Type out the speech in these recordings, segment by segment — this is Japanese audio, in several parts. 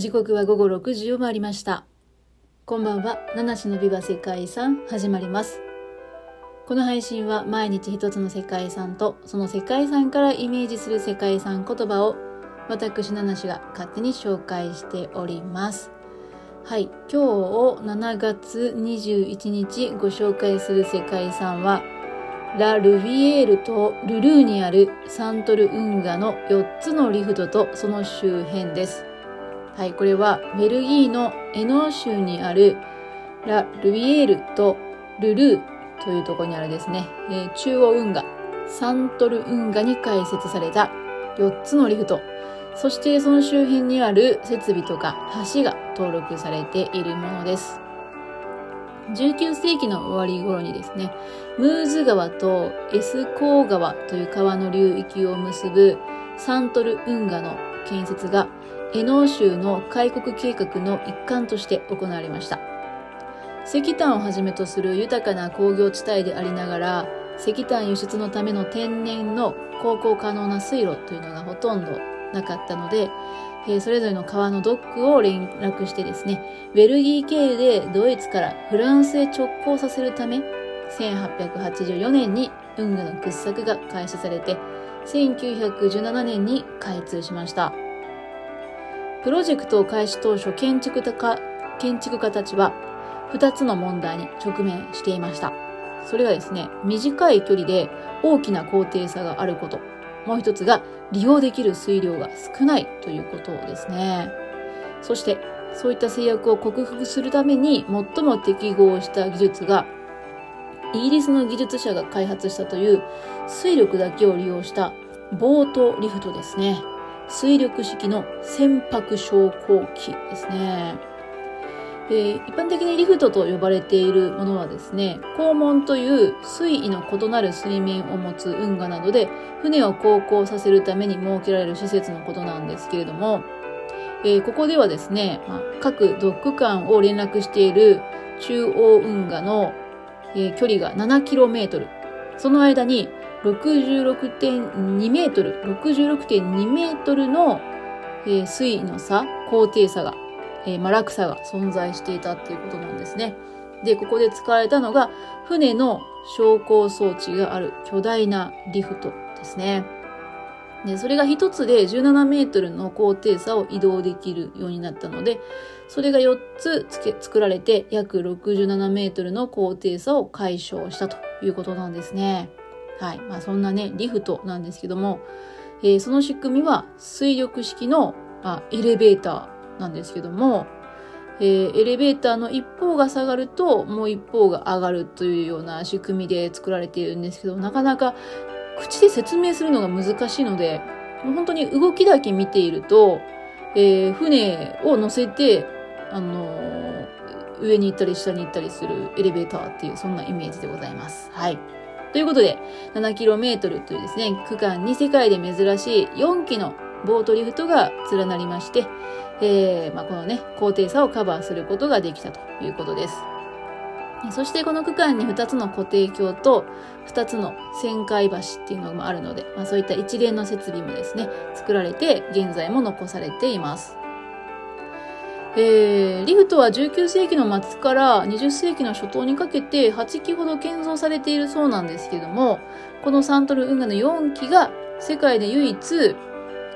時刻は午後6時を回りました。こんばんは、七種のビバ世界遺産始まります。この配信は毎日一つの世界遺産とその世界遺産からイメージする世界遺産言葉を私七種が勝手に紹介しております。はい、今日7月21日ご紹介する世界遺産はラ・ルビエールとルルーにあるサントル運河の4つのリフトとその周辺です。はい、これはベルギーのエノー州にあるラ・ルビエールとルルーというところにあるですね、えー中央運河、サントル運河に開設された4つのリフト、そしてその周辺にある設備とか橋が登録されているものです。19世紀の終わり頃にですね、ムーズ川とエスコー川という川の流域を結ぶサントル運河の建設がエノー州の開国計画の一環として行われました。石炭をはじめとする豊かな工業地帯でありながら、石炭輸出のための天然の航行可能な水路というのがほとんどなかったので、それぞれの川のドックを連絡してですね、ベルギー経由でドイツからフランスへ直行させるため、1884年に運河の掘削が開始されて、1917年に開通しました。プロジェクトを開始当初、建築家建築家たちは2つの問題に直面していました。それがですね、短い距離で大きな高低差があること。もう一つが利用できる水量が少ないということですね。そして、そういった制約を克服するために最も適合した技術が、イギリスの技術者が開発したという水力だけを利用したボートリフトですね。水力式の船舶昇降機ですね。えー一般的にリフトと呼ばれているものはですね、肛門という水位の異なる水面を持つ運河などで船を航行させるために設けられる施設のことなんですけれども、えーここではですね、まあ各ドック間を連絡している中央運河の、えー距離が 7km。その間に66.2メートル、66.2メートルの、えー水位の差、高低差がえーまあ、落差が存在していたっていうことなんですね。で、ここで使われたのが、船の昇降装置がある巨大なリフトですね。で、それが一つで17メートルの高低差を移動できるようになったので、それが4つつけ作られて約67メートルの高低差を解消したということなんですね。はい。まあそんなね、リフトなんですけども、えーその仕組みは水力式の、まあ、エレベーターなんですけども、えーエレベーターの一方が下がるともう一方が上がるというような仕組みで作られているんですけど、なかなか口で説明するのが難しいので、もう本当に動きだけ見ていると、えー船を乗せて、あのー上に行ったり下に行ったりするエレベーターっていう、そんなイメージでございます。はい。ということで、7km というですね、区間に世界で珍しい4機のボートリフトが連なりまして、えーまあ、このね、高低差をカバーすることができたということです。そしてこの区間に2つの固定橋と2つの旋回橋っていうのもあるので、まあ、そういった一連の設備もですね、作られて現在も残されています。えー、リフトは19世紀の末から20世紀の初頭にかけて8機ほど建造されているそうなんですけども、このサントル運河の4機が世界で唯一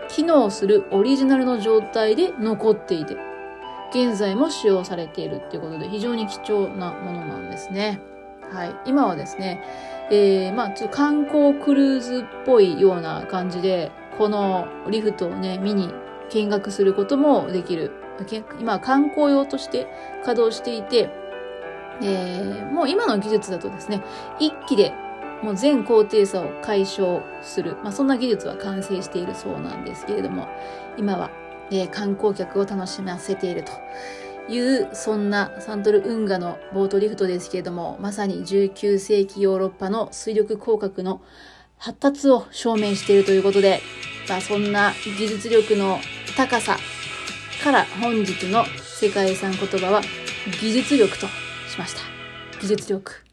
機能するオリジナルの状態で残っていて、現在も使用されているっていうことで非常に貴重なものなんですね。はい。今はですね、えー、まあ、ちょっと観光クルーズっぽいような感じで、このリフトをね、見に見学することもできる。今は観光用として稼働していて、えー、もう今の技術だとですね、一機でもう全高低差を解消する、まあ、そんな技術は完成しているそうなんですけれども、今は、えー観光客を楽しませているという、そんなサントル運河のボートリフトですけれども、まさに19世紀ヨーロッパの水力工学の発達を証明しているということで、まあ、そんな技術力の高さから本日の世界遺産言葉は技術力としました。技術力。